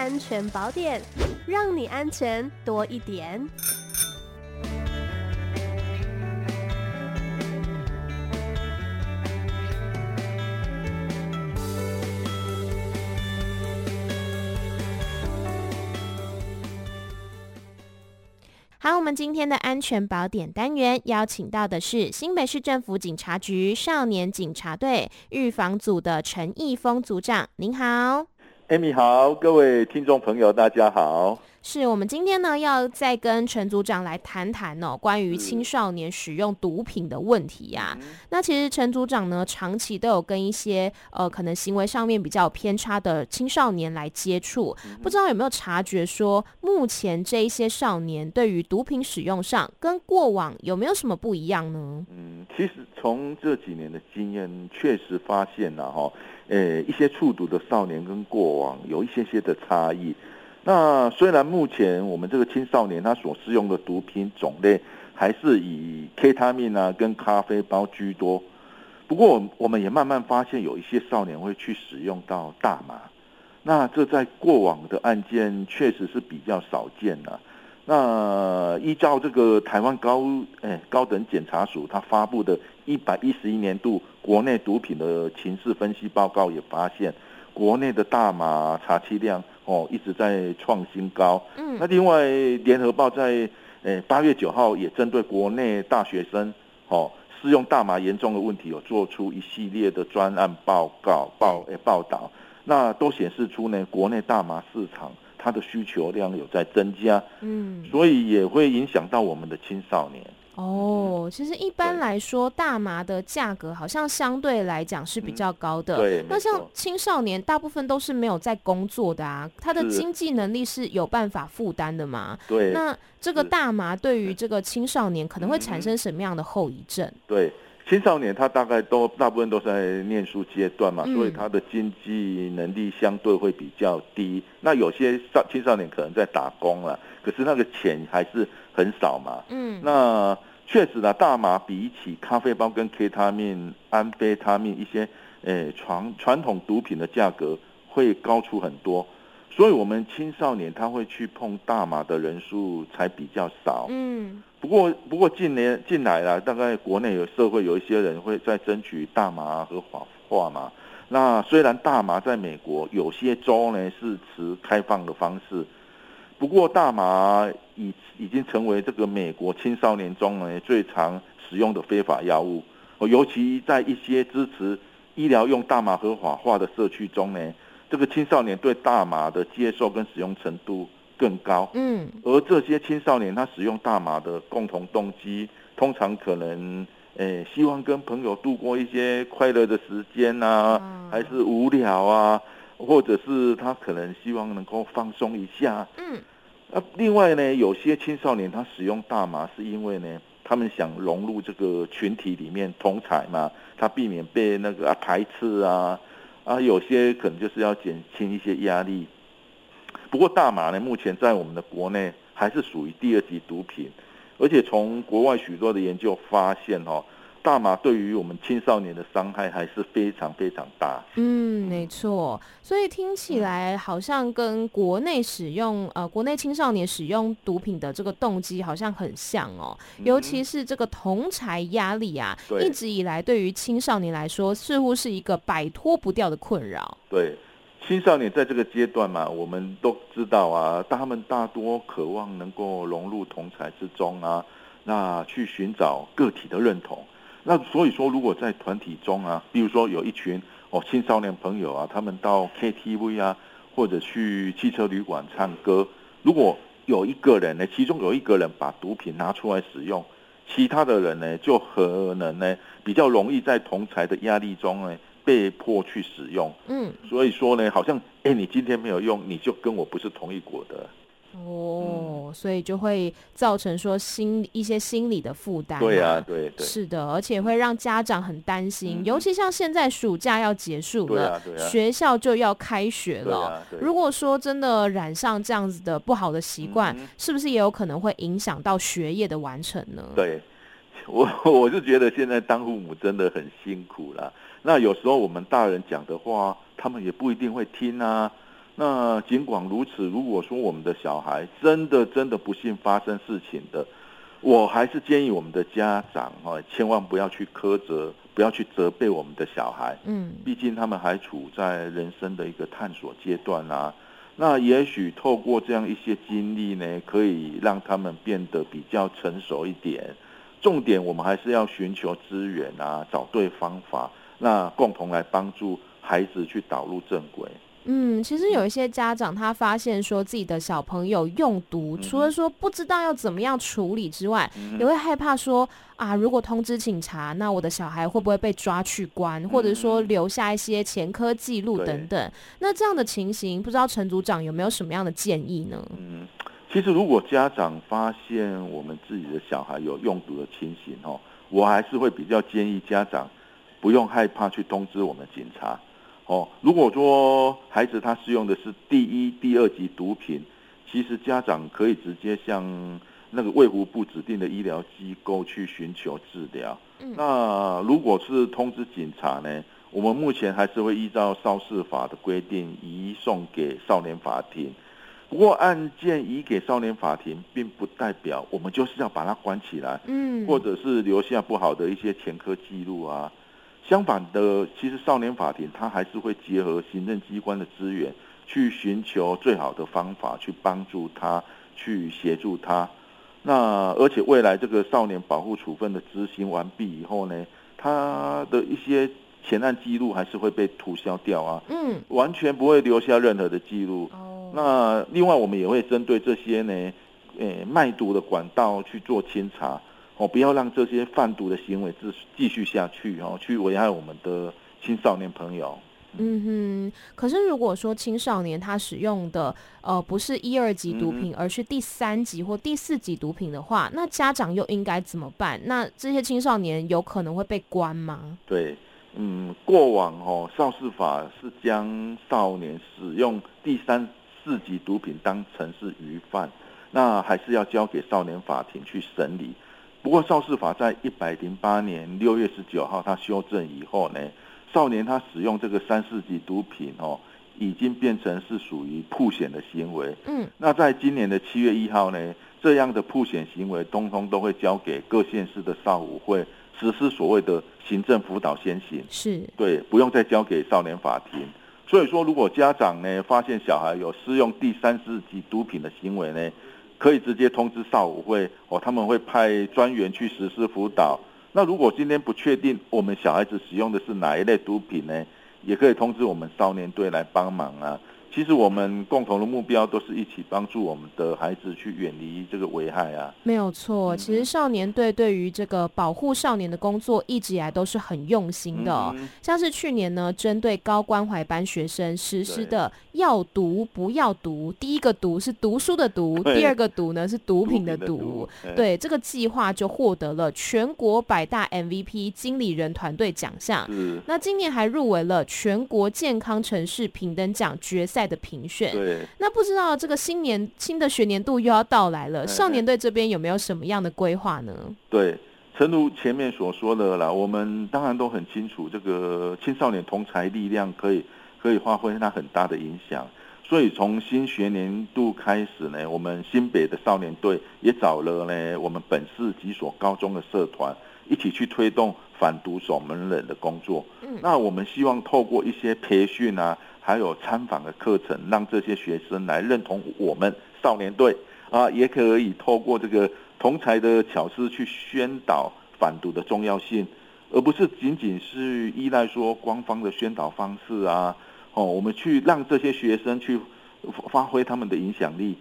安全宝典，让你安全多一点。好，我们今天的安全宝典单元邀请到的是新北市政府警察局少年警察队预防组的陈义峰组长，您好。Amy 好，各位听众朋友，大家好。是我们今天呢，要再跟陈组长来谈谈哦，关于青少年使用毒品的问题呀、啊。那其实陈组长呢，长期都有跟一些呃，可能行为上面比较偏差的青少年来接触，不知道有没有察觉说，目前这一些少年对于毒品使用上，跟过往有没有什么不一样呢？嗯，其实从这几年的经验，确实发现了哈，呃，一些触毒的少年跟过往有一些些的差异。那虽然目前我们这个青少年他所使用的毒品种类还是以 K 他命啊跟咖啡包居多，不过我们也慢慢发现有一些少年会去使用到大麻，那这在过往的案件确实是比较少见的。那依照这个台湾高诶高等检察署他发布的一百一十一年度国内毒品的情势分析报告也发现，国内的大麻查缉量。哦，一直在创新高。嗯，那另外，联合报在诶八月九号也针对国内大学生哦使用大麻严重的问题，有做出一系列的专案报告报诶报道。那都显示出呢，国内大麻市场它的需求量有在增加。嗯，所以也会影响到我们的青少年。哦，其实一般来说，大麻的价格好像相对来讲是比较高的。嗯、对，那像青少年大部分都是没有在工作的啊，他的经济能力是有办法负担的吗？对。那这个大麻对于这个青少年可能会产生什么样的后遗症？对，青少年他大概都大部分都在念书阶段嘛，嗯、所以他的经济能力相对会比较低。那有些少青少年可能在打工了，可是那个钱还是很少嘛。嗯，那。确实呢，大麻比起咖啡包跟 K 他命、安非他命一些，诶传传统毒品的价格会高出很多，所以我们青少年他会去碰大麻的人数才比较少。嗯，不过不过近年近来了，大概国内有社会有一些人会在争取大麻合法化嘛。那虽然大麻在美国有些州呢是持开放的方式。不过，大麻已已经成为这个美国青少年中呢最常使用的非法药物，尤其在一些支持医疗用大麻合法化的社区中呢，这个青少年对大麻的接受跟使用程度更高。嗯，而这些青少年他使用大麻的共同动机，通常可能诶希望跟朋友度过一些快乐的时间啊，还是无聊啊。或者是他可能希望能够放松一下，嗯，那另外呢，有些青少年他使用大麻是因为呢，他们想融入这个群体里面同侪嘛，他避免被那个啊排斥啊，啊，有些可能就是要减轻一些压力。不过大麻呢，目前在我们的国内还是属于第二级毒品，而且从国外许多的研究发现哦。大麻对于我们青少年的伤害还是非常非常大。嗯，没错。所以听起来好像跟国内使用呃，国内青少年使用毒品的这个动机好像很像哦。尤其是这个同才压力啊，嗯、一直以来对于青少年来说，似乎是一个摆脱不掉的困扰。对，青少年在这个阶段嘛，我们都知道啊，他们大多渴望能够融入同才之中啊，那去寻找个体的认同。那所以说，如果在团体中啊，比如说有一群哦青少年朋友啊，他们到 KTV 啊，或者去汽车旅馆唱歌，如果有一个人呢，其中有一个人把毒品拿出来使用，其他的人呢，就可能呢比较容易在同侪的压力中呢被迫去使用。嗯，所以说呢，好像哎，你今天没有用，你就跟我不是同一国的。哦，嗯、所以就会造成说心一些心理的负担、啊。对啊，对对，是的，而且会让家长很担心，嗯、尤其像现在暑假要结束了，啊啊、学校就要开学了。啊、如果说真的染上这样子的不好的习惯，嗯、是不是也有可能会影响到学业的完成呢？对，我我是觉得现在当父母真的很辛苦了。那有时候我们大人讲的话，他们也不一定会听啊。那尽管如此，如果说我们的小孩真的真的不幸发生事情的，我还是建议我们的家长哈，千万不要去苛责，不要去责备我们的小孩。嗯，毕竟他们还处在人生的一个探索阶段啊。那也许透过这样一些经历呢，可以让他们变得比较成熟一点。重点我们还是要寻求资源啊，找对方法，那共同来帮助孩子去导入正轨。嗯，其实有一些家长他发现说自己的小朋友用毒，嗯、除了说不知道要怎么样处理之外，嗯、也会害怕说啊，如果通知警察，那我的小孩会不会被抓去关，嗯、或者说留下一些前科记录等等。那这样的情形，不知道陈组长有没有什么样的建议呢？嗯，其实如果家长发现我们自己的小孩有用毒的情形哦，我还是会比较建议家长不用害怕去通知我们警察。哦，如果说孩子他使用的是第一、第二级毒品，其实家长可以直接向那个卫福部指定的医疗机构去寻求治疗。嗯，那如果是通知警察呢，我们目前还是会依照少事法的规定移送给少年法庭。不过案件移给少年法庭，并不代表我们就是要把它关起来，嗯，或者是留下不好的一些前科记录啊。相反的，其实少年法庭它还是会结合行政机关的资源，去寻求最好的方法，去帮助他，去协助他。那而且未来这个少年保护处分的执行完毕以后呢，他的一些前案记录还是会被涂销掉啊，嗯，完全不会留下任何的记录。哦，那另外我们也会针对这些呢，诶、欸，卖毒的管道去做清查。哦，不要让这些贩毒的行为继继续下去哦，去危害我们的青少年朋友。嗯哼，可是如果说青少年他使用的呃不是一二级毒品，嗯、而是第三级或第四级毒品的话，那家长又应该怎么办？那这些青少年有可能会被关吗？对，嗯，过往哦，少事法是将少年使用第三、四级毒品当成是虞犯，那还是要交给少年法庭去审理。不过，少事法在一百零八年六月十九号，它修正以后呢，少年他使用这个三四级毒品哦，已经变成是属于曝险的行为。嗯，那在今年的七月一号呢，这样的曝险行为，通通都会交给各县市的少武会实施所谓的行政辅导先行。是，对，不用再交给少年法庭。所以说，如果家长呢发现小孩有使用第三四级毒品的行为呢，可以直接通知少武会哦，他们会派专员去实施辅导。那如果今天不确定我们小孩子使用的是哪一类毒品呢，也可以通知我们少年队来帮忙啊。其实我们共同的目标都是一起帮助我们的孩子去远离这个危害啊。没有错，其实少年队对于这个保护少年的工作一直以来都是很用心的哦。像是去年呢，针对高关怀班学生实施的“要读不要读”，第一个“读”是读书的“读”，第二个“读”呢是毒品的“毒”。对，这个计划就获得了全国百大 MVP 经理人团队奖项。那今年还入围了全国健康城市平等奖决赛的评选，对，那不知道这个新年新的学年度又要到来了，少年队这边有没有什么样的规划呢？对，诚如前面所说的啦，我们当然都很清楚，这个青少年同才力量可以可以发挥它很大的影响，所以从新学年度开始呢，我们新北的少年队也找了呢我们本市几所高中的社团一起去推动反毒守门人的工作。嗯，那我们希望透过一些培训啊。还有参访的课程，让这些学生来认同我们少年队啊，也可以透过这个同才的巧思去宣导反毒的重要性，而不是仅仅是依赖说官方的宣导方式啊。哦，我们去让这些学生去发挥他们的影响力。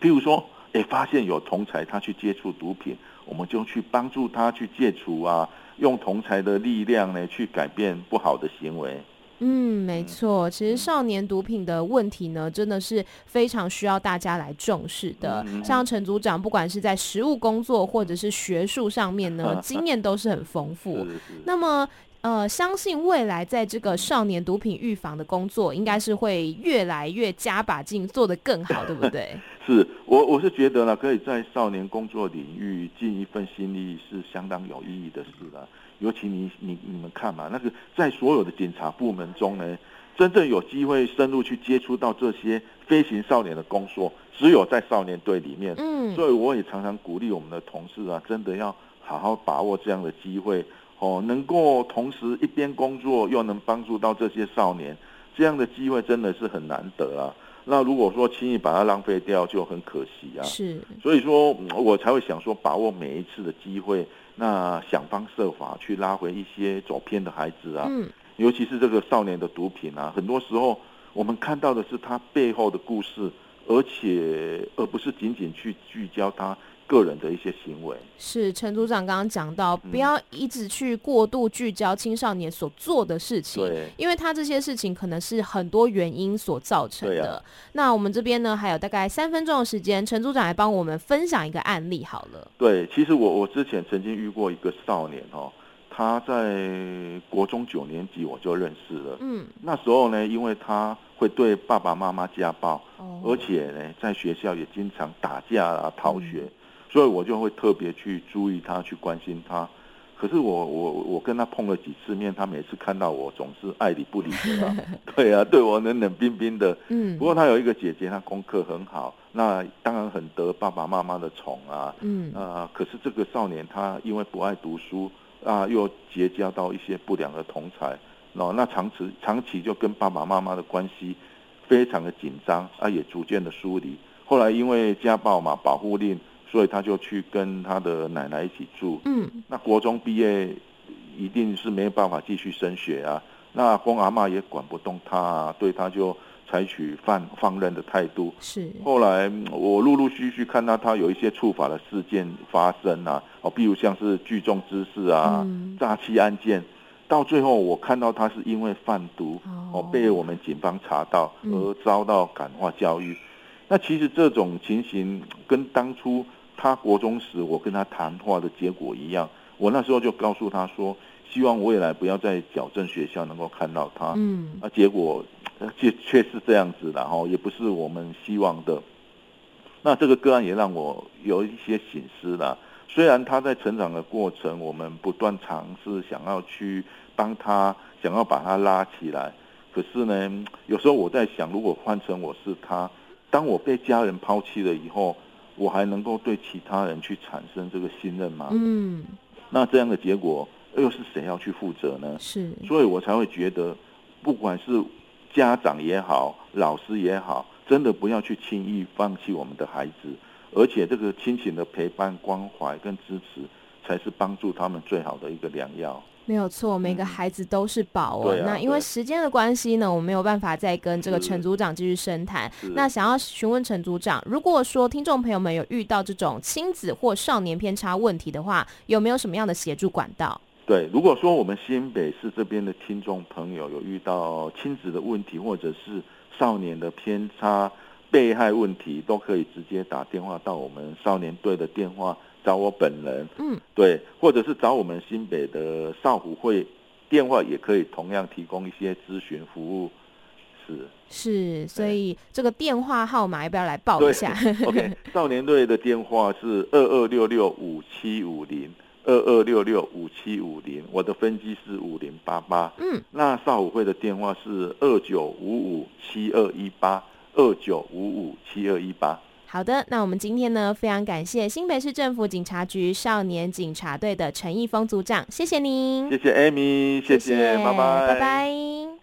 譬如说，哎，发现有同才他去接触毒品，我们就去帮助他去戒除啊，用同才的力量呢去改变不好的行为。嗯，没错，其实少年毒品的问题呢，真的是非常需要大家来重视的。像陈组长，不管是在实务工作或者是学术上面呢，经验都是很丰 富。那么，呃，相信未来在这个少年毒品预防的工作，应该是会越来越加把劲，做得更好，对不对？是我，我是觉得呢，可以在少年工作领域尽一份心力，是相当有意义的事了。尤其你你你们看嘛，那个在所有的警察部门中呢，真正有机会深入去接触到这些飞行少年的工作，只有在少年队里面。嗯，所以我也常常鼓励我们的同事啊，真的要好好把握这样的机会哦，能够同时一边工作又能帮助到这些少年，这样的机会真的是很难得啊。那如果说轻易把它浪费掉，就很可惜啊。是，所以说我才会想说，把握每一次的机会，那想方设法去拉回一些走偏的孩子啊。嗯。尤其是这个少年的毒品啊，很多时候我们看到的是他背后的故事，而且而不是仅仅去聚焦他个人的一些行为。是陈组长刚刚讲到，不要一直去过度聚焦青少年所做的事情，对，因为他这些事情可能是很多原因所造成的。啊、那我们这边呢，还有大概三分钟的时间，陈组长来帮我们分享一个案例好了。对，其实我我之前曾经遇过一个少年哦。他在国中九年级我就认识了，嗯，那时候呢，因为他会对爸爸妈妈家暴，哦，而且呢，在学校也经常打架啊、逃学，嗯，所以我就会特别去注意他，去关心他。可是我我我跟他碰了几次面，他每次看到我总是爱理不理的，啊，对啊，对我冷冷冰冰的，嗯。不过他有一个姐姐，她功课很好，那当然很得爸爸妈妈的宠啊，嗯啊，呃。可是这个少年他因为不爱读书。啊，又结交到一些不良的同才，哦，那长期长期就跟爸爸妈妈的关系非常的紧张，啊，也逐渐的疏离。后来因为家暴嘛，保护令，所以他就去跟他的奶奶一起住。嗯，那国中毕业一定是没有办法继续升学啊，那阿公阿妈也管不动他啊，对他就。采取放放任的态度，是。后来我陆陆续续看到他有一些触法的事件发生啊，哦，比如像是聚众滋事啊、嗯、诈欺案件，到最后我看到他是因为贩毒哦，被我们警方查到而遭到感化教育。嗯、那其实这种情形跟当初他国中时我跟他谈话的结果一样，我那时候就告诉他说，希望未来不要在矫正学校能够看到他。嗯，啊，结果。却却是这样子的哈，也不是我们希望的。那这个个案也让我有一些省思了。虽然他在成长的过程，我们不断尝试想要去帮他，想要把他拉起来。可是呢，有时候我在想，如果换成我是他，当我被家人抛弃了以后，我还能够对其他人去产生这个信任吗？嗯。那这样的结果又是谁要去负责呢？是。所以我才会觉得，不管是。家长也好，老师也好，真的不要去轻易放弃我们的孩子，而且这个亲情的陪伴、关怀跟支持，才是帮助他们最好的一个良药。没有错，每个孩子都是宝哦。嗯啊、那因为时间的关系呢，我没有办法再跟这个陈组长继续深谈。那想要询问陈组长，如果说听众朋友们有遇到这种亲子或少年偏差问题的话，有没有什么样的协助管道？对，如果说我们新北市这边的听众朋友有遇到亲子的问题，或者是少年的偏差被害问题，都可以直接打电话到我们少年队的电话找我本人。嗯，对，或者是找我们新北的少虎会电话，也可以同样提供一些咨询服务。是是，所以这个电话号码要不要来报一下？OK，少年队的电话是二二六六五七五零。二二六六五七五零，我的分机是五零八八。嗯，那少虎会的电话是二九五五七二一八，二九五五七二一八。好的，那我们今天呢，非常感谢新北市政府警察局少年警察队的陈义峰组长，谢谢您，谢谢 Amy，谢谢，拜拜，拜拜。